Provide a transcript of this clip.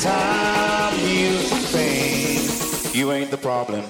Time the pain. You ain't the problem.